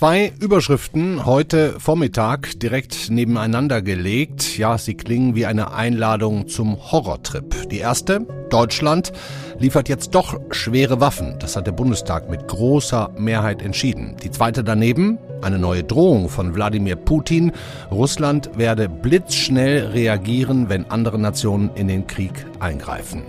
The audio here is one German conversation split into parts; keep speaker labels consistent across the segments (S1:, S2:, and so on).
S1: Zwei Überschriften heute Vormittag direkt nebeneinander gelegt. Ja, sie klingen wie eine Einladung zum Horrortrip. Die erste, Deutschland, liefert jetzt doch schwere Waffen. Das hat der Bundestag mit großer Mehrheit entschieden. Die zweite daneben, eine neue Drohung von Wladimir Putin. Russland werde blitzschnell reagieren, wenn andere Nationen in den Krieg eingreifen.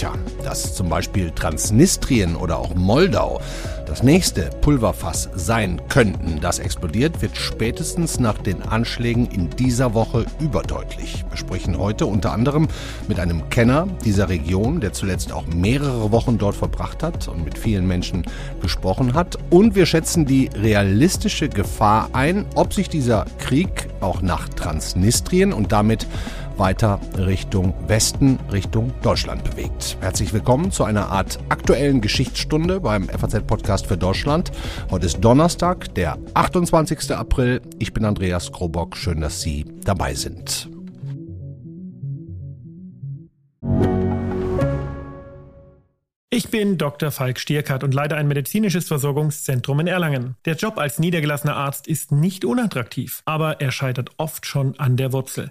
S1: Tja, dass zum Beispiel Transnistrien oder auch Moldau das nächste Pulverfass sein könnten, das explodiert, wird spätestens nach den Anschlägen in dieser Woche überdeutlich. Wir sprechen heute unter anderem mit einem Kenner dieser Region, der zuletzt auch mehrere Wochen dort verbracht hat und mit vielen Menschen gesprochen hat. Und wir schätzen die realistische Gefahr ein, ob sich dieser Krieg auch nach Transnistrien und damit weiter Richtung Westen, Richtung Deutschland bewegt. Herzlich willkommen zu einer Art aktuellen Geschichtsstunde beim FAZ-Podcast für Deutschland. Heute ist Donnerstag, der 28. April. Ich bin Andreas Krobock. Schön, dass Sie dabei sind.
S2: Ich bin Dr. Falk Stierkart und leite ein medizinisches Versorgungszentrum in Erlangen. Der Job als niedergelassener Arzt ist nicht unattraktiv, aber er scheitert oft schon an der Wurzel.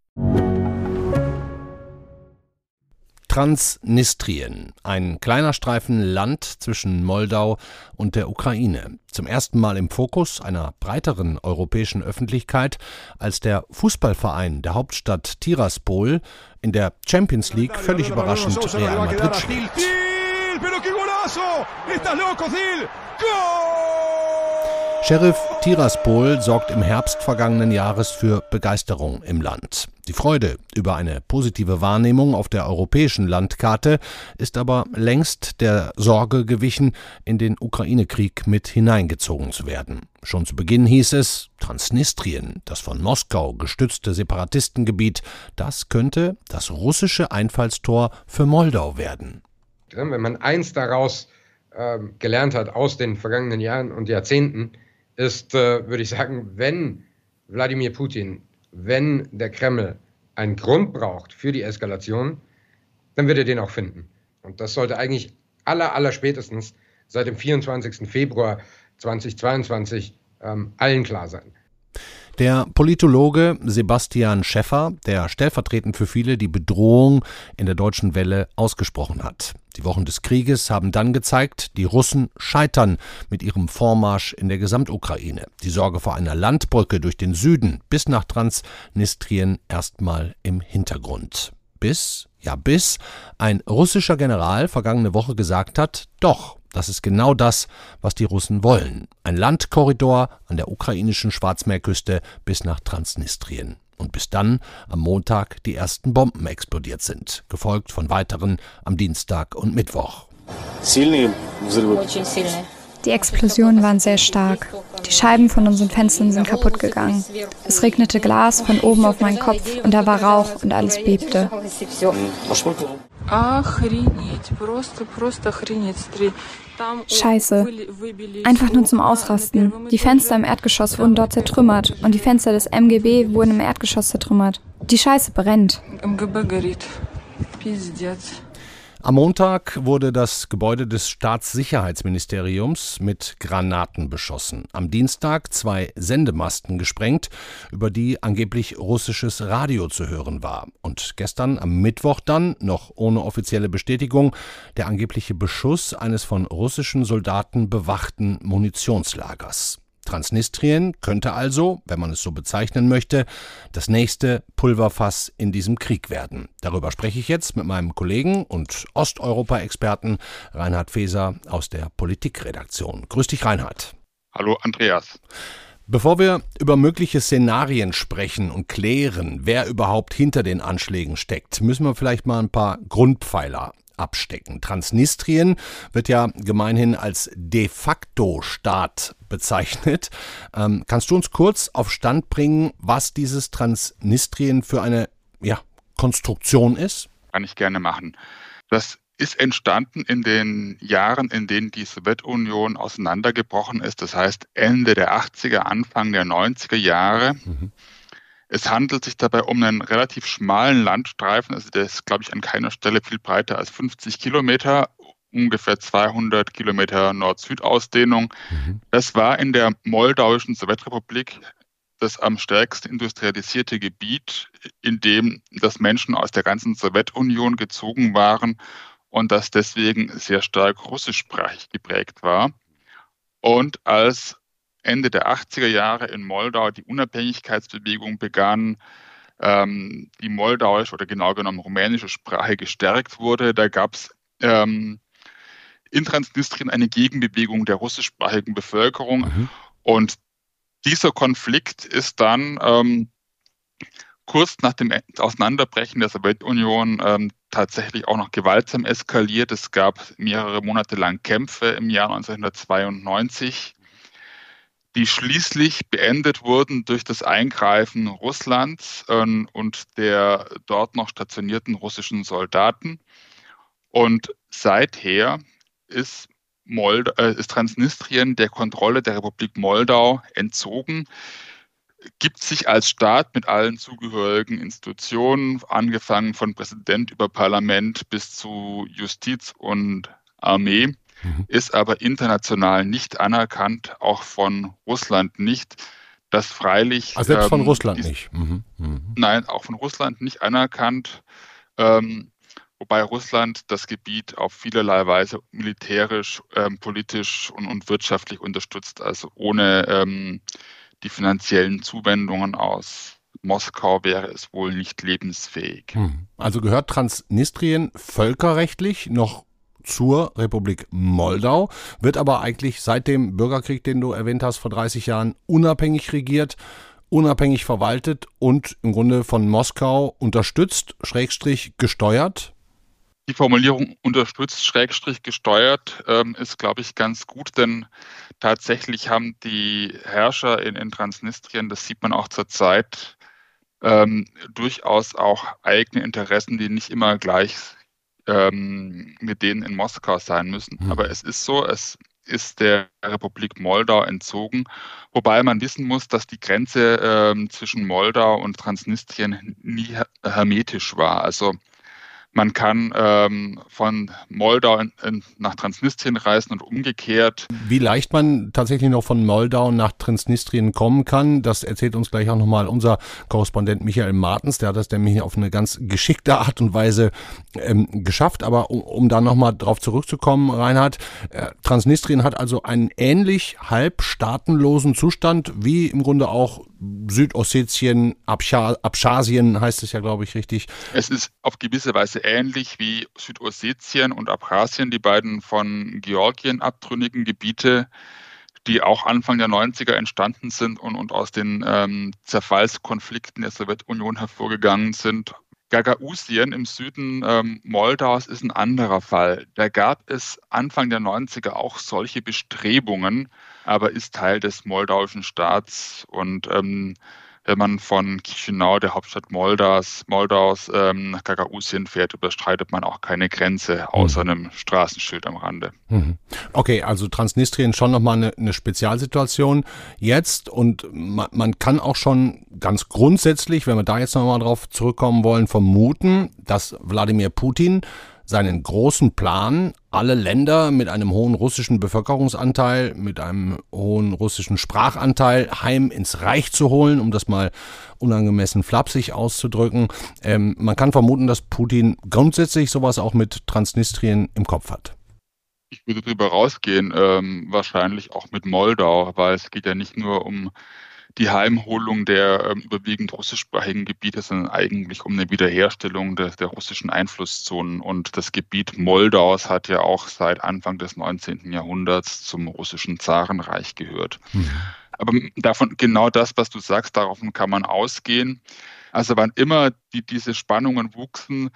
S1: Transnistrien, ein kleiner Streifen Land zwischen Moldau und der Ukraine. Zum ersten Mal im Fokus einer breiteren europäischen Öffentlichkeit, als der Fußballverein der Hauptstadt Tiraspol in der Champions League völlig überraschend Real Madrid schlägt. Sheriff Tiraspol sorgt im Herbst vergangenen Jahres für Begeisterung im Land. Die Freude über eine positive Wahrnehmung auf der europäischen Landkarte ist aber längst der Sorge gewichen, in den Ukraine-Krieg mit hineingezogen zu werden. Schon zu Beginn hieß es, Transnistrien, das von Moskau gestützte Separatistengebiet, das könnte das russische Einfallstor für Moldau werden.
S3: Wenn man eins daraus äh, gelernt hat aus den vergangenen Jahren und Jahrzehnten, ist, äh, würde ich sagen, wenn Wladimir Putin, wenn der Kreml einen Grund braucht für die Eskalation, dann wird er den auch finden. Und das sollte eigentlich aller, aller spätestens seit dem 24. Februar 2022 ähm, allen klar sein.
S1: Der Politologe Sebastian Schäffer, der stellvertretend für viele die Bedrohung in der deutschen Welle ausgesprochen hat. Die Wochen des Krieges haben dann gezeigt, die Russen scheitern mit ihrem Vormarsch in der Gesamtukraine. Die Sorge vor einer Landbrücke durch den Süden bis nach Transnistrien erstmal im Hintergrund. Bis, ja bis, ein russischer General vergangene Woche gesagt hat, doch, das ist genau das, was die Russen wollen. Ein Landkorridor an der ukrainischen Schwarzmeerküste bis nach Transnistrien. Und bis dann am Montag die ersten Bomben explodiert sind, gefolgt von weiteren am Dienstag und Mittwoch.
S4: Die Explosionen waren sehr stark. Die Scheiben von unseren Fenstern sind kaputt gegangen. Es regnete Glas von oben auf meinen Kopf und da war Rauch und alles bebte. Scheiße. Einfach nur zum Ausrasten. Die Fenster im Erdgeschoss wurden dort zertrümmert und die Fenster des MGB wurden im Erdgeschoss zertrümmert. Die Scheiße brennt.
S1: Am Montag wurde das Gebäude des Staatssicherheitsministeriums mit Granaten beschossen. Am Dienstag zwei Sendemasten gesprengt, über die angeblich russisches Radio zu hören war. Und gestern am Mittwoch dann, noch ohne offizielle Bestätigung, der angebliche Beschuss eines von russischen Soldaten bewachten Munitionslagers. Transnistrien könnte also, wenn man es so bezeichnen möchte, das nächste Pulverfass in diesem Krieg werden. Darüber spreche ich jetzt mit meinem Kollegen und Osteuropa-Experten Reinhard Feser aus der Politikredaktion. Grüß dich, Reinhard.
S5: Hallo, Andreas.
S1: Bevor wir über mögliche Szenarien sprechen und klären, wer überhaupt hinter den Anschlägen steckt, müssen wir vielleicht mal ein paar Grundpfeiler abstecken. Transnistrien wird ja gemeinhin als de facto Staat bezeichnet. Ähm, kannst du uns kurz auf Stand bringen, was dieses Transnistrien für eine ja, Konstruktion ist?
S5: Kann ich gerne machen. Das ist entstanden in den Jahren, in denen die Sowjetunion auseinandergebrochen ist. Das heißt Ende der 80er, Anfang der 90er Jahre. Mhm. Es handelt sich dabei um einen relativ schmalen Landstreifen. Also der ist, glaube ich, an keiner Stelle viel breiter als 50 Kilometer, ungefähr 200 Kilometer Nord-Süd-Ausdehnung. Mhm. Das war in der moldauischen Sowjetrepublik das am stärksten industrialisierte Gebiet, in dem das Menschen aus der ganzen Sowjetunion gezogen waren und das deswegen sehr stark russischsprachig geprägt war. Und als Ende der 80er Jahre in Moldau die Unabhängigkeitsbewegung begann, ähm, die moldauische oder genau genommen rumänische Sprache gestärkt wurde, da gab es ähm, in Transnistrien eine Gegenbewegung der russischsprachigen Bevölkerung. Mhm. Und dieser Konflikt ist dann ähm, kurz nach dem Auseinanderbrechen der Sowjetunion ähm, tatsächlich auch noch gewaltsam eskaliert. Es gab mehrere Monate lang Kämpfe im Jahr 1992, die schließlich beendet wurden durch das Eingreifen Russlands ähm, und der dort noch stationierten russischen Soldaten. Und seither ist, Mold äh, ist Transnistrien der Kontrolle der Republik Moldau entzogen gibt sich als Staat mit allen zugehörigen Institutionen, angefangen von Präsident über Parlament bis zu Justiz und Armee, mhm. ist aber international nicht anerkannt, auch von Russland nicht. Das freilich.
S1: Also selbst ähm, von Russland ist, nicht. Mhm.
S5: Mhm. Nein, auch von Russland nicht anerkannt. Ähm, wobei Russland das Gebiet auf vielerlei Weise militärisch, ähm, politisch und, und, wirtschaftlich unterstützt. Also ohne ähm, die finanziellen Zuwendungen aus Moskau wäre es wohl nicht lebensfähig. Hm.
S1: Also gehört Transnistrien völkerrechtlich noch zur Republik Moldau, wird aber eigentlich seit dem Bürgerkrieg, den du erwähnt hast, vor 30 Jahren unabhängig regiert, unabhängig verwaltet und im Grunde von Moskau unterstützt, schrägstrich gesteuert.
S5: Die Formulierung unterstützt, schrägstrich gesteuert ähm, ist, glaube ich, ganz gut, denn tatsächlich haben die Herrscher in, in Transnistrien, das sieht man auch zurzeit, ähm, durchaus auch eigene Interessen, die nicht immer gleich ähm, mit denen in Moskau sein müssen. Mhm. Aber es ist so, es ist der Republik Moldau entzogen, wobei man wissen muss, dass die Grenze ähm, zwischen Moldau und Transnistrien nie hermetisch war. Also man kann ähm, von Moldau in, in, nach Transnistrien reisen und umgekehrt.
S1: Wie leicht man tatsächlich noch von Moldau nach Transnistrien kommen kann, das erzählt uns gleich auch nochmal unser Korrespondent Michael Martens. Der hat das nämlich auf eine ganz geschickte Art und Weise ähm, geschafft. Aber um, um da nochmal drauf zurückzukommen, Reinhard, äh, Transnistrien hat also einen ähnlich halb staatenlosen Zustand wie im Grunde auch Südossetien, Abchasien heißt es ja, glaube ich, richtig.
S5: Es ist auf gewisse Weise ähnlich wie Südossetien und Abchasien, die beiden von Georgien abtrünnigen Gebiete, die auch Anfang der 90er entstanden sind und, und aus den ähm, Zerfallskonflikten der Sowjetunion hervorgegangen sind. Gagausien im Süden ähm, Moldaus ist ein anderer Fall. Da gab es Anfang der 90er auch solche Bestrebungen, aber ist Teil des moldauischen Staats und ähm, wenn man von Chisinau, der Hauptstadt Moldaus, Moldaus ähm, nach Gagausien fährt, überstreitet man auch keine Grenze außer mhm. einem Straßenschild am Rande.
S1: Mhm. Okay, also Transnistrien schon nochmal eine, eine Spezialsituation jetzt und man, man kann auch schon ganz grundsätzlich, wenn wir da jetzt nochmal drauf zurückkommen wollen, vermuten, dass Wladimir Putin seinen großen Plan, alle Länder mit einem hohen russischen Bevölkerungsanteil, mit einem hohen russischen Sprachanteil heim ins Reich zu holen, um das mal unangemessen flapsig auszudrücken. Ähm, man kann vermuten, dass Putin grundsätzlich sowas auch mit Transnistrien im Kopf hat.
S5: Ich würde darüber rausgehen, ähm, wahrscheinlich auch mit Moldau, weil es geht ja nicht nur um die Heimholung der ähm, überwiegend russischsprachigen Gebiete, sondern eigentlich um eine Wiederherstellung der, der, russischen Einflusszonen. Und das Gebiet Moldaus hat ja auch seit Anfang des 19. Jahrhunderts zum russischen Zarenreich gehört. Mhm. Aber davon genau das, was du sagst, davon kann man ausgehen. Also wann immer die, diese Spannungen wuchsen,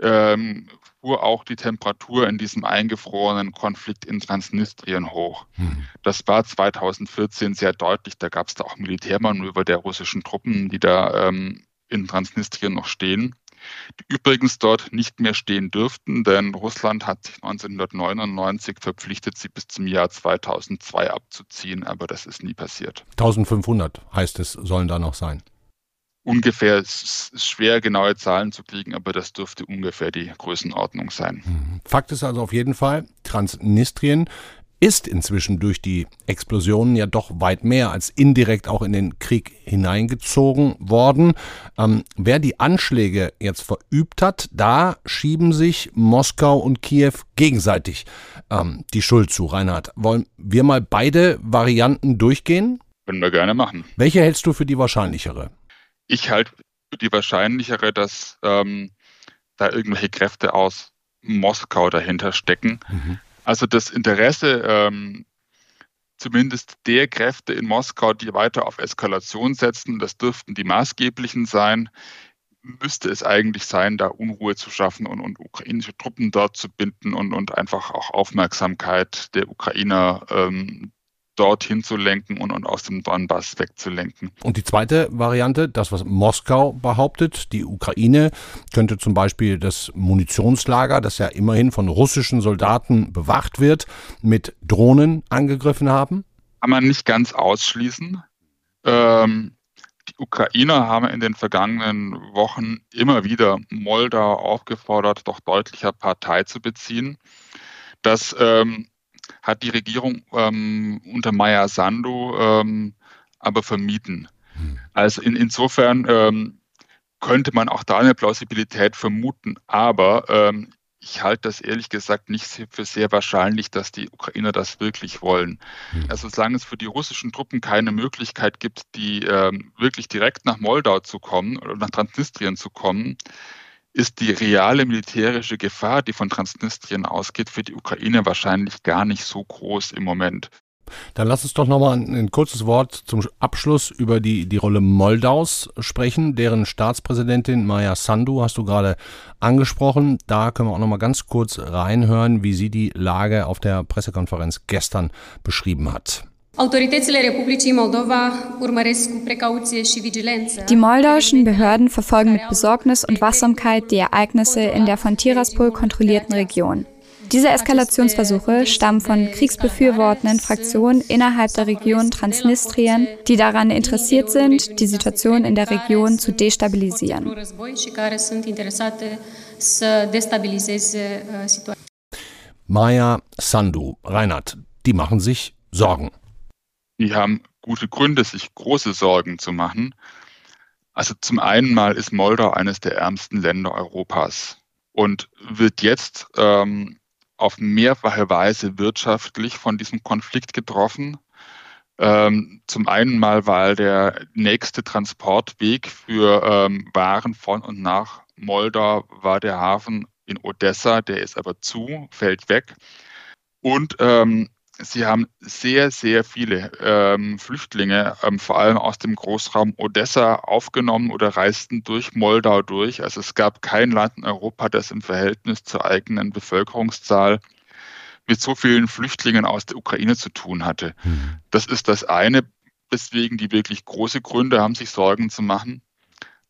S5: ähm, fuhr auch die Temperatur in diesem eingefrorenen Konflikt in Transnistrien hoch. Hm. Das war 2014 sehr deutlich. Da gab es da auch Militärmanöver der russischen Truppen, die da ähm, in Transnistrien noch stehen. die übrigens dort nicht mehr stehen dürften, denn Russland hat sich 1999 verpflichtet, sie bis zum Jahr 2002 abzuziehen, aber das ist nie passiert.
S1: 1500 heißt es, sollen da noch sein.
S5: Ungefähr, schwer genaue Zahlen zu kriegen, aber das dürfte ungefähr die Größenordnung sein.
S1: Mhm. Fakt ist also auf jeden Fall, Transnistrien ist inzwischen durch die Explosionen ja doch weit mehr als indirekt auch in den Krieg hineingezogen worden. Ähm, wer die Anschläge jetzt verübt hat, da schieben sich Moskau und Kiew gegenseitig ähm, die Schuld zu. Reinhard, wollen wir mal beide Varianten durchgehen?
S5: Können wir gerne machen.
S1: Welche hältst du für die wahrscheinlichere?
S5: Ich halte für die wahrscheinlichere, dass ähm, da irgendwelche Kräfte aus Moskau dahinter stecken. Mhm. Also das Interesse ähm, zumindest der Kräfte in Moskau, die weiter auf Eskalation setzen, das dürften die maßgeblichen sein, müsste es eigentlich sein, da Unruhe zu schaffen und, und ukrainische Truppen dort zu binden und, und einfach auch Aufmerksamkeit der Ukrainer ähm, dorthin zu lenken und, und aus dem Donbass wegzulenken.
S1: Und die zweite Variante, das, was Moskau behauptet, die Ukraine könnte zum Beispiel das Munitionslager, das ja immerhin von russischen Soldaten bewacht wird, mit Drohnen angegriffen haben?
S5: Kann man nicht ganz ausschließen. Ähm, die Ukrainer haben in den vergangenen Wochen immer wieder Moldau aufgefordert, doch deutlicher Partei zu beziehen. Das ähm, hat die Regierung ähm, unter Maya Sandu ähm, aber vermieden. Hm. Also in, insofern ähm, könnte man auch da eine Plausibilität vermuten, aber ähm, ich halte das ehrlich gesagt nicht für sehr wahrscheinlich, dass die Ukrainer das wirklich wollen. Hm. Also solange es für die russischen Truppen keine Möglichkeit gibt, die ähm, wirklich direkt nach Moldau zu kommen oder nach Transnistrien zu kommen, ist die reale militärische Gefahr, die von Transnistrien ausgeht, für die Ukraine wahrscheinlich gar nicht so groß im Moment.
S1: Dann lass uns doch nochmal ein, ein kurzes Wort zum Abschluss über die, die Rolle Moldaus sprechen. Deren Staatspräsidentin Maya Sandu hast du gerade angesprochen. Da können wir auch nochmal ganz kurz reinhören, wie sie die Lage auf der Pressekonferenz gestern beschrieben hat.
S4: Die moldauischen Behörden verfolgen mit Besorgnis und Wachsamkeit die Ereignisse in der von Tiraspol kontrollierten Region. Diese Eskalationsversuche stammen von kriegsbefürwortenden Fraktionen innerhalb der Region Transnistrien, die daran interessiert sind, die Situation in der Region zu destabilisieren.
S1: Maya Sandu, Reinhard, die machen sich Sorgen
S5: die haben gute Gründe, sich große Sorgen zu machen. Also zum einen mal ist Moldau eines der ärmsten Länder Europas und wird jetzt ähm, auf mehrfache Weise wirtschaftlich von diesem Konflikt getroffen. Ähm, zum einen mal, weil der nächste Transportweg für ähm, Waren von und nach Moldau war der Hafen in Odessa, der ist aber zu, fällt weg. Und ähm, Sie haben sehr, sehr viele ähm, Flüchtlinge, ähm, vor allem aus dem Großraum Odessa, aufgenommen oder reisten durch Moldau durch. Also es gab kein Land in Europa, das im Verhältnis zur eigenen Bevölkerungszahl mit so vielen Flüchtlingen aus der Ukraine zu tun hatte. Mhm. Das ist das eine, weswegen die wirklich große Gründe haben, sich Sorgen zu machen.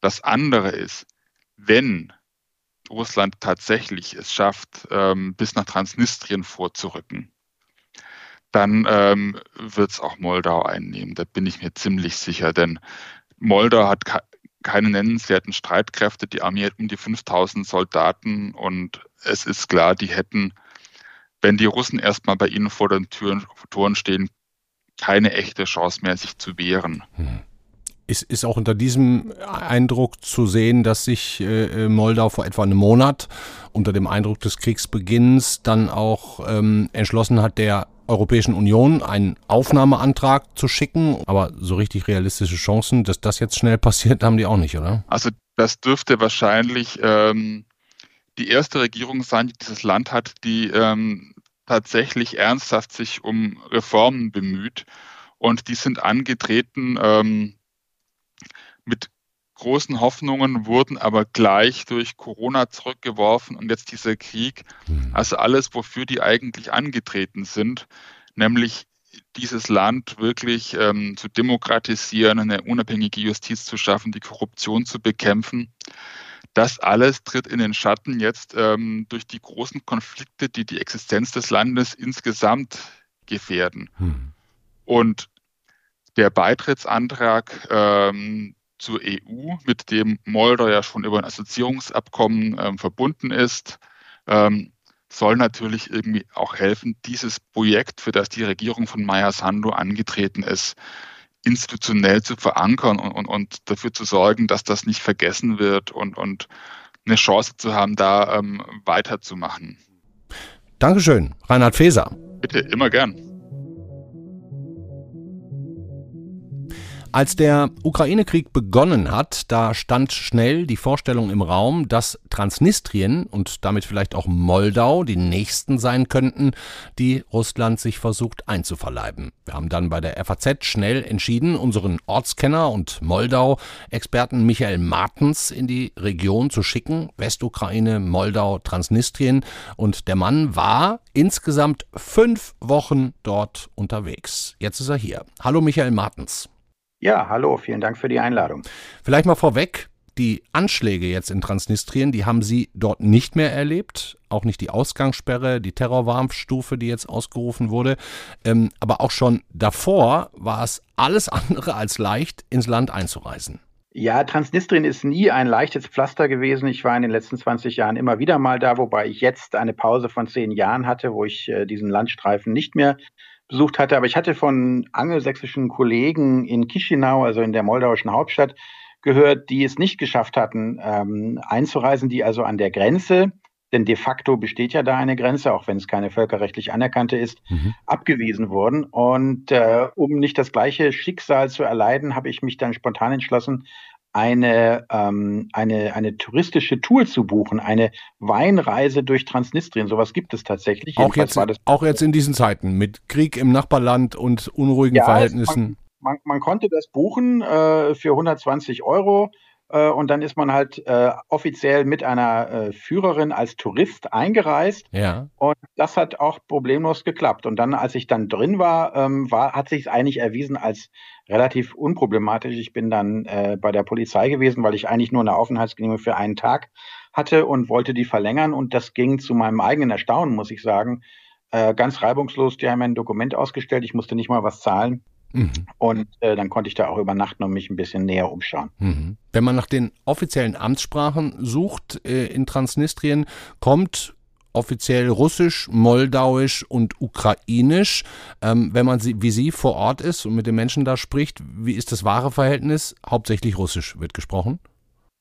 S5: Das andere ist, wenn Russland tatsächlich es schafft, ähm, bis nach Transnistrien vorzurücken, dann ähm, wird es auch Moldau einnehmen. Da bin ich mir ziemlich sicher, denn Moldau hat keine nennenswerten Streitkräfte. Die Armee hat um die 5000 Soldaten und es ist klar, die hätten, wenn die Russen erstmal bei ihnen vor den Türen, Toren stehen, keine echte Chance mehr, sich zu wehren. Hm.
S1: Ist, auch unter diesem Eindruck zu sehen, dass sich äh, Moldau vor etwa einem Monat unter dem Eindruck des Kriegsbeginns dann auch ähm, entschlossen hat, der Europäischen Union einen Aufnahmeantrag zu schicken. Aber so richtig realistische Chancen, dass das jetzt schnell passiert, haben die auch nicht, oder?
S5: Also das dürfte wahrscheinlich ähm, die erste Regierung sein, die dieses Land hat, die ähm, tatsächlich ernsthaft sich um Reformen bemüht. Und die sind angetreten ähm, mit großen Hoffnungen wurden aber gleich durch Corona zurückgeworfen und jetzt dieser Krieg. Hm. Also alles, wofür die eigentlich angetreten sind, nämlich dieses Land wirklich ähm, zu demokratisieren, eine unabhängige Justiz zu schaffen, die Korruption zu bekämpfen. das alles tritt in den Schatten jetzt ähm, durch die großen Konflikte, die die Existenz des Landes insgesamt gefährden. Hm. Und der Beitrittsantrag ähm, zur EU, mit dem Moldau ja schon über ein Assoziierungsabkommen ähm, verbunden ist, ähm, soll natürlich irgendwie auch helfen, dieses Projekt, für das die Regierung von Maya Sandu angetreten ist, institutionell zu verankern und, und, und dafür zu sorgen, dass das nicht vergessen wird und, und eine Chance zu haben, da ähm, weiterzumachen.
S1: Dankeschön, Reinhard Feser.
S5: Bitte, immer gern.
S1: Als der Ukraine-Krieg begonnen hat, da stand schnell die Vorstellung im Raum, dass Transnistrien und damit vielleicht auch Moldau die nächsten sein könnten, die Russland sich versucht einzuverleiben. Wir haben dann bei der FAZ schnell entschieden, unseren Ortskenner und Moldau-Experten Michael Martens in die Region zu schicken. Westukraine, Moldau, Transnistrien. Und der Mann war insgesamt fünf Wochen dort unterwegs. Jetzt ist er hier. Hallo Michael Martens.
S6: Ja, hallo, vielen Dank für die Einladung.
S1: Vielleicht mal vorweg, die Anschläge jetzt in Transnistrien, die haben Sie dort nicht mehr erlebt, auch nicht die Ausgangssperre, die Terrorwarnstufe, die jetzt ausgerufen wurde, ähm, aber auch schon davor war es alles andere als leicht, ins Land einzureisen.
S6: Ja, Transnistrien ist nie ein leichtes Pflaster gewesen. Ich war in den letzten 20 Jahren immer wieder mal da, wobei ich jetzt eine Pause von zehn Jahren hatte, wo ich äh, diesen Landstreifen nicht mehr besucht hatte. Aber ich hatte von angelsächsischen Kollegen in Chisinau, also in der moldauischen Hauptstadt, gehört, die es nicht geschafft hatten, ähm, einzureisen, die also an der Grenze, denn de facto besteht ja da eine Grenze, auch wenn es keine völkerrechtlich anerkannte ist, mhm. abgewiesen wurden. Und äh, um nicht das gleiche Schicksal zu erleiden, habe ich mich dann spontan entschlossen, eine, ähm, eine, eine touristische Tour zu buchen, eine Weinreise durch Transnistrien. Sowas gibt es tatsächlich.
S1: Auch jetzt, auch jetzt in diesen Zeiten mit Krieg im Nachbarland und unruhigen ja, Verhältnissen.
S6: Man, man, man, konnte das buchen äh, für 120 Euro. Äh, und dann ist man halt äh, offiziell mit einer äh, Führerin als Tourist eingereist.
S1: Ja.
S6: Und das hat auch problemlos geklappt. Und dann, als ich dann drin war, ähm, war hat sich es eigentlich erwiesen als relativ unproblematisch. Ich bin dann äh, bei der Polizei gewesen, weil ich eigentlich nur eine Aufenthaltsgenehmigung für einen Tag hatte und wollte die verlängern. Und das ging zu meinem eigenen Erstaunen, muss ich sagen, äh, ganz reibungslos. Die haben mir ein Dokument ausgestellt. Ich musste nicht mal was zahlen. Mhm. Und äh, dann konnte ich da auch übernachten und mich ein bisschen näher umschauen.
S1: Mhm. Wenn man nach den offiziellen Amtssprachen sucht äh, in Transnistrien, kommt offiziell Russisch, Moldauisch und Ukrainisch. Ähm, wenn man sie, wie Sie vor Ort ist und mit den Menschen da spricht, wie ist das wahre Verhältnis? Hauptsächlich Russisch wird gesprochen.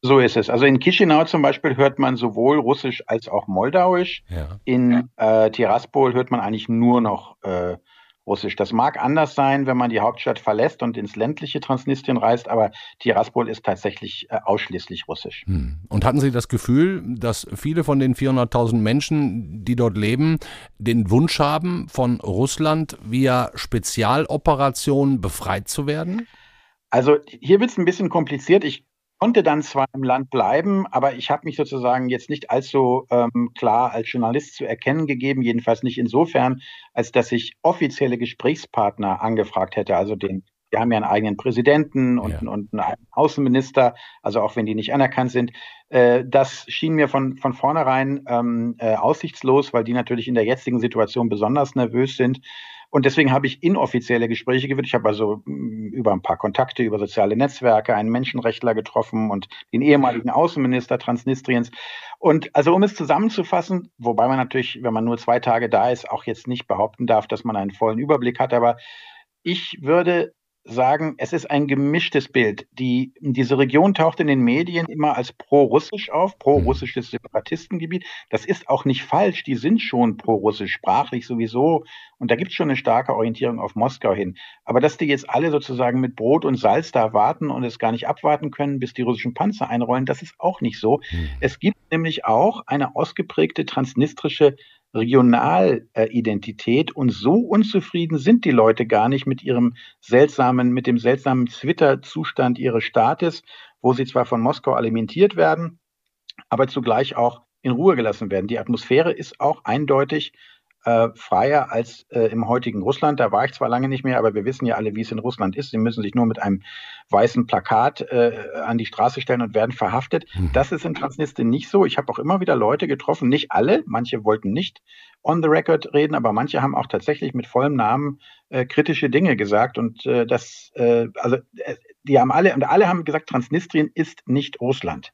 S6: So ist es. Also in Chisinau zum Beispiel hört man sowohl Russisch als auch Moldauisch. Ja. In äh, Tiraspol hört man eigentlich nur noch äh, Russisch. Das mag anders sein, wenn man die Hauptstadt verlässt und ins ländliche Transnistrien reist, aber Tiraspol ist tatsächlich äh, ausschließlich Russisch.
S1: Hm. Und hatten Sie das Gefühl, dass viele von den 400.000 Menschen, die dort leben, den Wunsch haben, von Russland via Spezialoperationen befreit zu werden?
S6: Also hier wird es ein bisschen kompliziert. Ich konnte dann zwar im Land bleiben, aber ich habe mich sozusagen jetzt nicht allzu ähm, klar als Journalist zu erkennen gegeben, jedenfalls nicht insofern, als dass ich offizielle Gesprächspartner angefragt hätte, also den wir haben ja einen eigenen Präsidenten und, ja. und einen Außenminister, also auch wenn die nicht anerkannt sind. Äh, das schien mir von, von vornherein ähm, äh, aussichtslos, weil die natürlich in der jetzigen Situation besonders nervös sind. Und deswegen habe ich inoffizielle Gespräche geführt. Ich habe also über ein paar Kontakte, über soziale Netzwerke einen Menschenrechtler getroffen und den ehemaligen Außenminister Transnistriens. Und also um es zusammenzufassen, wobei man natürlich, wenn man nur zwei Tage da ist, auch jetzt nicht behaupten darf, dass man einen vollen Überblick hat, aber ich würde sagen, es ist ein gemischtes Bild. Die, diese Region taucht in den Medien immer als pro-russisch auf, pro-russisches Separatistengebiet. Das ist auch nicht falsch. Die sind schon pro-russisch, sprachlich sowieso. Und da gibt es schon eine starke Orientierung auf Moskau hin. Aber dass die jetzt alle sozusagen mit Brot und Salz da warten und es gar nicht abwarten können, bis die russischen Panzer einrollen, das ist auch nicht so. Mhm. Es gibt nämlich auch eine ausgeprägte transnistrische Regionalidentität und so unzufrieden sind die Leute gar nicht mit ihrem seltsamen, mit dem seltsamen Twitter-Zustand ihres Staates, wo sie zwar von Moskau alimentiert werden, aber zugleich auch in Ruhe gelassen werden. Die Atmosphäre ist auch eindeutig äh, freier als äh, im heutigen Russland. Da war ich zwar lange nicht mehr, aber wir wissen ja alle, wie es in Russland ist. Sie müssen sich nur mit einem weißen Plakat äh, an die Straße stellen und werden verhaftet. Mhm. Das ist in Transnistrien nicht so. Ich habe auch immer wieder Leute getroffen, nicht alle, manche wollten nicht on the record reden, aber manche haben auch tatsächlich mit vollem Namen äh, kritische Dinge gesagt. Und äh, das, äh, also die haben alle, und alle haben gesagt, Transnistrien ist nicht Russland.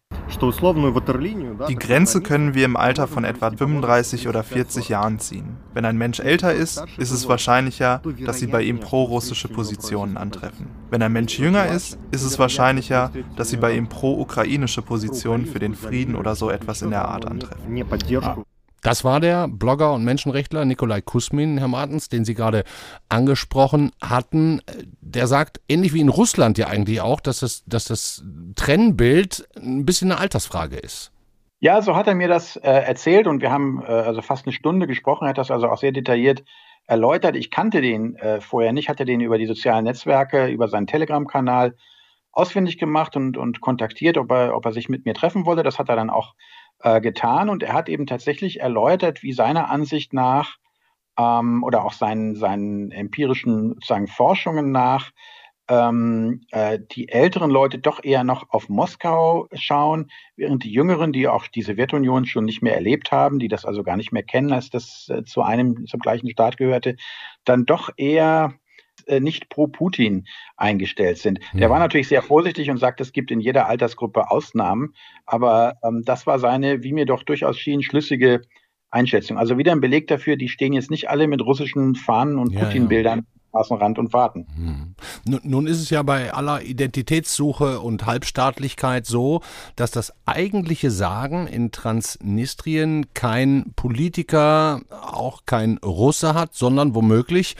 S7: Die Grenze können wir im Alter von etwa 35 oder 40 Jahren ziehen. Wenn ein Mensch älter ist, ist es wahrscheinlicher, dass sie bei ihm pro-russische Positionen antreffen. Wenn ein Mensch jünger ist, ist es wahrscheinlicher, dass sie bei ihm pro-ukrainische Positionen für den Frieden oder so etwas in der Art antreffen.
S1: Ah. Das war der Blogger und Menschenrechtler Nikolai Kusmin, Herr Martens, den Sie gerade angesprochen hatten. Der sagt, ähnlich wie in Russland ja eigentlich auch, dass das, dass das Trennbild ein bisschen eine Altersfrage ist.
S6: Ja, so hat er mir das äh, erzählt und wir haben äh, also fast eine Stunde gesprochen, er hat das also auch sehr detailliert erläutert. Ich kannte den äh, vorher nicht, hatte den über die sozialen Netzwerke, über seinen Telegram-Kanal ausfindig gemacht und, und kontaktiert, ob er, ob er sich mit mir treffen wollte. Das hat er dann auch äh, getan. Und er hat eben tatsächlich erläutert, wie seiner Ansicht nach ähm, oder auch seinen, seinen empirischen sozusagen Forschungen nach ähm, äh, die älteren Leute doch eher noch auf Moskau schauen, während die Jüngeren, die auch die Sowjetunion schon nicht mehr erlebt haben, die das also gar nicht mehr kennen, als das äh, zu einem zum gleichen Staat gehörte, dann doch eher äh, nicht pro Putin eingestellt sind. Der war natürlich sehr vorsichtig und sagt, es gibt in jeder Altersgruppe Ausnahmen, aber ähm, das war seine, wie mir doch durchaus schien, schlüssige Einschätzung. Also wieder ein Beleg dafür, die stehen jetzt nicht alle mit russischen Fahnen und ja, Putin-Bildern ja. Straßenrand und warten.
S1: Hm. Nun, nun ist es ja bei aller Identitätssuche und Halbstaatlichkeit so, dass das eigentliche Sagen in Transnistrien kein Politiker, auch kein Russe hat, sondern womöglich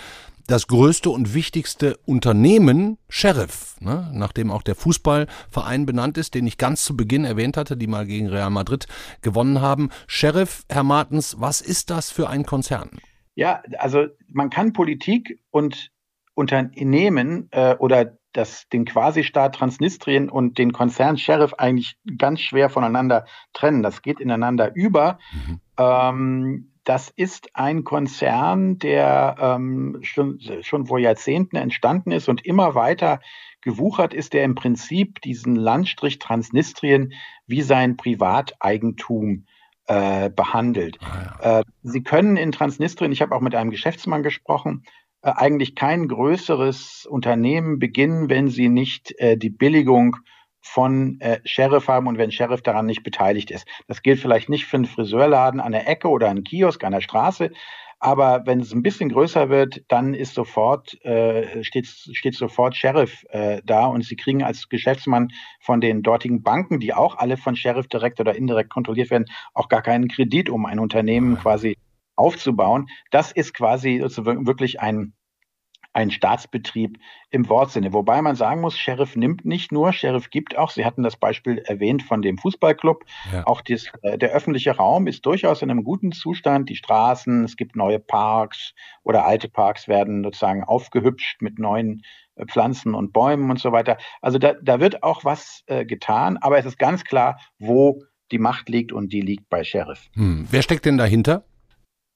S1: das größte und wichtigste Unternehmen, Sheriff, ne, nachdem auch der Fußballverein benannt ist, den ich ganz zu Beginn erwähnt hatte, die mal gegen Real Madrid gewonnen haben. Sheriff, Herr Martens, was ist das für ein Konzern?
S6: Ja, also man kann Politik und Unternehmen äh, oder das, den Quasi-Staat Transnistrien und den Konzern Sheriff eigentlich ganz schwer voneinander trennen. Das geht ineinander über. Mhm. Ähm, das ist ein Konzern, der ähm, schon, schon vor Jahrzehnten entstanden ist und immer weiter gewuchert ist, der im Prinzip diesen Landstrich Transnistrien wie sein Privateigentum äh, behandelt. Ah, ja. äh, Sie können in Transnistrien, ich habe auch mit einem Geschäftsmann gesprochen, äh, eigentlich kein größeres Unternehmen beginnen, wenn Sie nicht äh, die Billigung von äh, Sheriff haben und wenn Sheriff daran nicht beteiligt ist. Das gilt vielleicht nicht für einen Friseurladen an der Ecke oder einen Kiosk an der Straße, aber wenn es ein bisschen größer wird, dann ist sofort, äh, steht, steht sofort Sheriff äh, da und Sie kriegen als Geschäftsmann von den dortigen Banken, die auch alle von Sheriff direkt oder indirekt kontrolliert werden, auch gar keinen Kredit, um ein Unternehmen quasi aufzubauen. Das ist quasi wirklich ein ein Staatsbetrieb im Wortsinne. Wobei man sagen muss, Sheriff nimmt nicht nur, Sheriff gibt auch. Sie hatten das Beispiel erwähnt von dem Fußballclub. Ja. Auch dies, äh, der öffentliche Raum ist durchaus in einem guten Zustand. Die Straßen, es gibt neue Parks oder alte Parks werden sozusagen aufgehübscht mit neuen äh, Pflanzen und Bäumen und so weiter. Also da, da wird auch was äh, getan, aber es ist ganz klar, wo die Macht liegt und die liegt bei Sheriff.
S1: Hm. Wer steckt denn dahinter?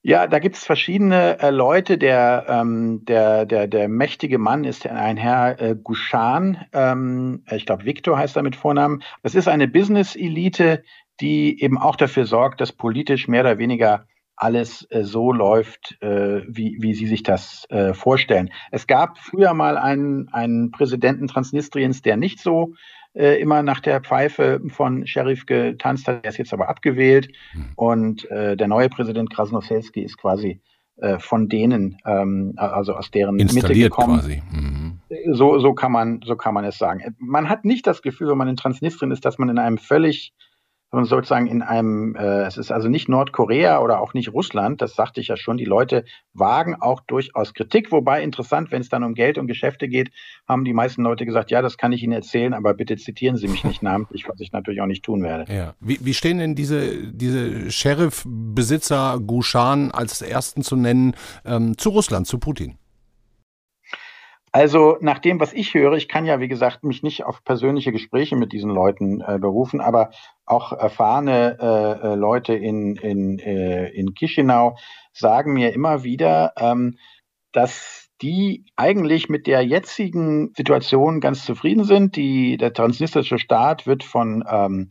S6: Ja, da gibt es verschiedene äh, Leute. Der, ähm, der, der, der mächtige Mann ist ein Herr äh, Gushan. Ähm, ich glaube, Victor heißt er mit Vornamen. Das ist eine Business-Elite, die eben auch dafür sorgt, dass politisch mehr oder weniger alles äh, so läuft, äh, wie, wie Sie sich das äh, vorstellen. Es gab früher mal einen, einen Präsidenten Transnistriens, der nicht so äh, immer nach der Pfeife von Sheriff getanzt hat. Er ist jetzt aber abgewählt mhm. und äh, der neue Präsident Krasnoselski ist quasi äh, von denen, ähm, also aus deren
S1: Mitte gekommen. Quasi. Mhm.
S6: So, so, kann man, so kann man es sagen. Man hat nicht das Gefühl, wenn man in Transnistrien ist, dass man in einem völlig sondern sozusagen in einem, äh, es ist also nicht Nordkorea oder auch nicht Russland, das sagte ich ja schon, die Leute wagen auch durchaus Kritik, wobei interessant, wenn es dann um Geld und Geschäfte geht, haben die meisten Leute gesagt, ja, das kann ich Ihnen erzählen, aber bitte zitieren Sie mich nicht namentlich, was ich natürlich auch nicht tun werde.
S1: Ja. Wie, wie stehen denn diese, diese Sheriff-Besitzer Gushan als ersten zu nennen ähm, zu Russland, zu Putin?
S6: Also nach dem, was ich höre, ich kann ja, wie gesagt, mich nicht auf persönliche Gespräche mit diesen Leuten äh, berufen, aber auch erfahrene äh, äh Leute in, in, äh, in Chisinau sagen mir immer wieder, ähm, dass die eigentlich mit der jetzigen Situation ganz zufrieden sind. Die, der transnistrische Staat wird von ähm,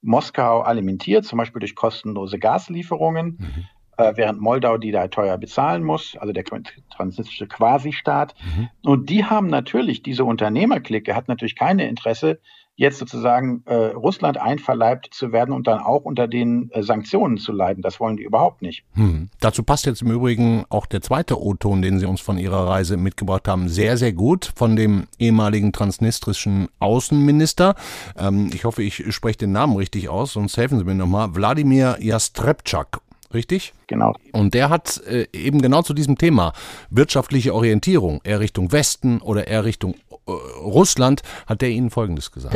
S6: Moskau alimentiert, zum Beispiel durch kostenlose Gaslieferungen. Mhm während Moldau die da teuer bezahlen muss, also der transnistrische Quasi-Staat. Mhm. Und die haben natürlich, diese Unternehmerklicke hat natürlich keine Interesse, jetzt sozusagen äh, Russland einverleibt zu werden und dann auch unter den äh, Sanktionen zu leiden. Das wollen die überhaupt nicht.
S1: Hm. Dazu passt jetzt im Übrigen auch der zweite O-Ton, den Sie uns von Ihrer Reise mitgebracht haben, sehr, sehr gut von dem ehemaligen transnistrischen Außenminister. Ähm, ich hoffe, ich spreche den Namen richtig aus, sonst helfen Sie mir nochmal. Wladimir Jastrepczak richtig?
S6: Genau.
S1: Und der hat äh, eben genau zu diesem Thema wirtschaftliche Orientierung, eher Richtung Westen oder eher Richtung äh, Russland, hat der Ihnen Folgendes gesagt.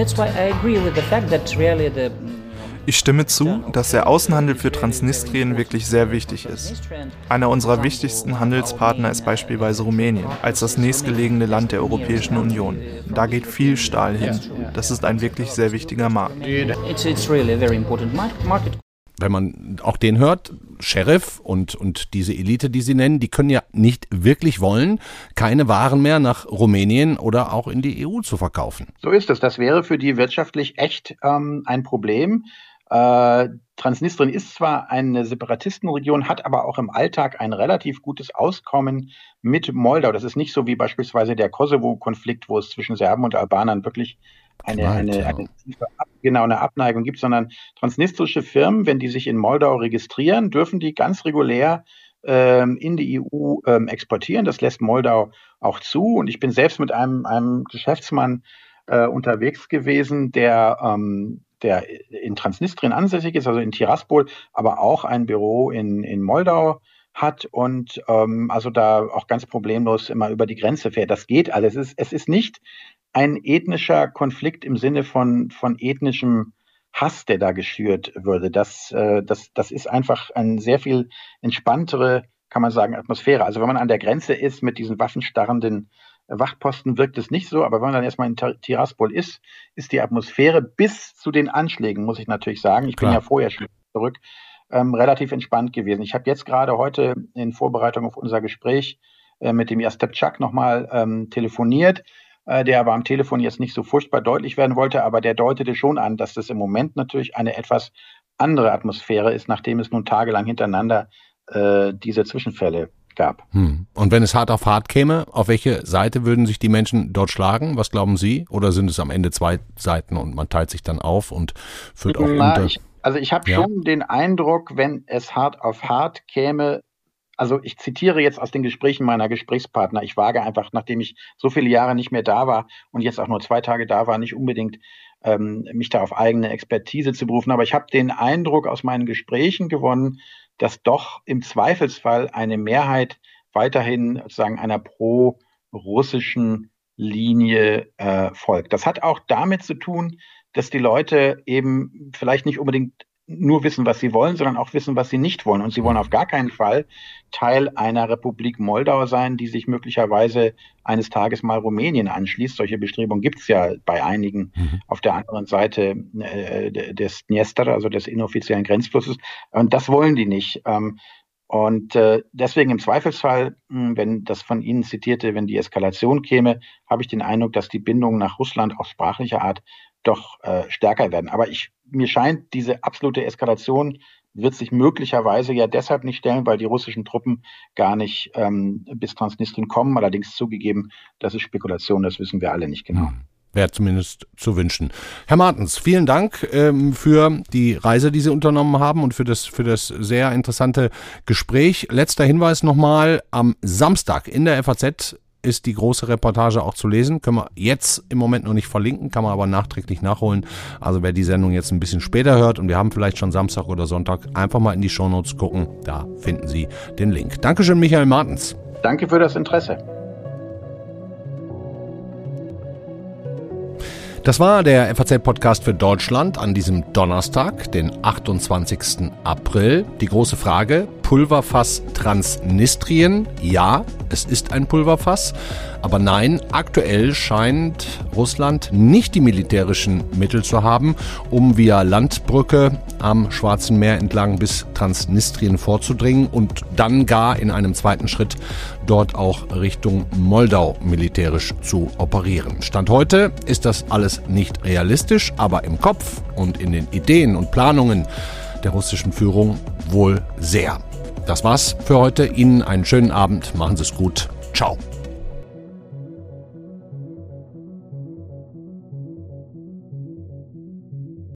S7: Ich stimme zu, dass der Außenhandel für Transnistrien wirklich sehr wichtig ist. Einer unserer wichtigsten Handelspartner ist beispielsweise Rumänien, als das nächstgelegene Land der Europäischen Union. Da geht viel Stahl hin. Das ist ein wirklich sehr wichtiger Markt
S1: wenn man auch den hört, Sheriff und, und diese Elite, die sie nennen, die können ja nicht wirklich wollen, keine Waren mehr nach Rumänien oder auch in die EU zu verkaufen.
S6: So ist es. Das wäre für die wirtschaftlich echt ähm, ein Problem. Äh, Transnistrien ist zwar eine Separatistenregion, hat aber auch im Alltag ein relativ gutes Auskommen mit Moldau. Das ist nicht so wie beispielsweise der Kosovo-Konflikt, wo es zwischen Serben und Albanern wirklich eine, eine, eine, genau, eine Abneigung gibt, sondern transnistrische Firmen, wenn die sich in Moldau registrieren, dürfen die ganz regulär ähm, in die EU ähm, exportieren. Das lässt Moldau auch zu. Und ich bin selbst mit einem, einem Geschäftsmann äh, unterwegs gewesen, der, ähm, der in Transnistrien ansässig ist, also in Tiraspol, aber auch ein Büro in, in Moldau hat und ähm, also da auch ganz problemlos immer über die Grenze fährt. Das geht alles. Es ist, es ist nicht ein ethnischer Konflikt im Sinne von, von ethnischem Hass, der da geschürt würde. Das, äh, das, das ist einfach eine sehr viel entspanntere, kann man sagen, Atmosphäre. Also wenn man an der Grenze ist mit diesen waffenstarrenden Wachtposten, wirkt es nicht so. Aber wenn man dann erstmal in Tiraspol ist, ist die Atmosphäre bis zu den Anschlägen, muss ich natürlich sagen. Ich Klar. bin ja vorher schon zurück, ähm, relativ entspannt gewesen. Ich habe jetzt gerade heute in Vorbereitung auf unser Gespräch äh, mit dem Jastep nochmal ähm, telefoniert der aber am Telefon jetzt nicht so furchtbar deutlich werden wollte, aber der deutete schon an, dass das im Moment natürlich eine etwas andere Atmosphäre ist, nachdem es nun tagelang hintereinander äh, diese Zwischenfälle gab.
S1: Hm. Und wenn es hart auf hart käme, auf welche Seite würden sich die Menschen dort schlagen? Was glauben Sie? Oder sind es am Ende zwei Seiten und man teilt sich dann auf und führt auch Na, unter?
S6: Ich, also ich habe ja. schon den Eindruck, wenn es hart auf hart käme, also ich zitiere jetzt aus den Gesprächen meiner Gesprächspartner. Ich wage einfach, nachdem ich so viele Jahre nicht mehr da war und jetzt auch nur zwei Tage da war, nicht unbedingt ähm, mich da auf eigene Expertise zu berufen. Aber ich habe den Eindruck aus meinen Gesprächen gewonnen, dass doch im Zweifelsfall eine Mehrheit weiterhin sozusagen einer pro-russischen Linie äh, folgt. Das hat auch damit zu tun, dass die Leute eben vielleicht nicht unbedingt nur wissen, was sie wollen, sondern auch wissen, was sie nicht wollen. Und sie wollen auf gar keinen Fall Teil einer Republik Moldau sein, die sich möglicherweise eines Tages mal Rumänien anschließt. Solche Bestrebungen gibt es ja bei einigen mhm. auf der anderen Seite äh, des Dniester, also des inoffiziellen Grenzflusses. Und das wollen die nicht. Ähm, und äh, deswegen im Zweifelsfall, hm, wenn das von Ihnen zitierte, wenn die Eskalation käme, habe ich den Eindruck, dass die Bindungen nach Russland auch sprachlicher Art doch äh, stärker werden. Aber ich, mir scheint, diese absolute Eskalation wird sich möglicherweise ja deshalb nicht stellen, weil die russischen Truppen gar nicht ähm, bis Transnistrien kommen. Allerdings zugegeben, das ist Spekulation, das wissen wir alle nicht genau. Hm.
S1: Wäre zumindest zu wünschen. Herr Martens, vielen Dank ähm, für die Reise, die Sie unternommen haben und für das, für das sehr interessante Gespräch. Letzter Hinweis nochmal, am Samstag in der FAZ ist die große Reportage auch zu lesen. Können wir jetzt im Moment noch nicht verlinken, kann man aber nachträglich nachholen. Also wer die Sendung jetzt ein bisschen später hört und wir haben vielleicht schon Samstag oder Sonntag, einfach mal in die Shownotes gucken. Da finden Sie den Link. Dankeschön, Michael Martens.
S6: Danke für das Interesse.
S1: Das war der FAZ-Podcast für Deutschland an diesem Donnerstag, den 28. April. Die große Frage, Pulverfass Transnistrien? Ja, es ist ein Pulverfass. Aber nein, aktuell scheint Russland nicht die militärischen Mittel zu haben, um via Landbrücke am Schwarzen Meer entlang bis Transnistrien vorzudringen und dann gar in einem zweiten Schritt dort auch Richtung Moldau militärisch zu operieren. Stand heute ist das alles nicht realistisch, aber im Kopf und in den Ideen und Planungen der russischen Führung wohl sehr. Das war's für heute. Ihnen einen schönen Abend. Machen Sie es gut. Ciao.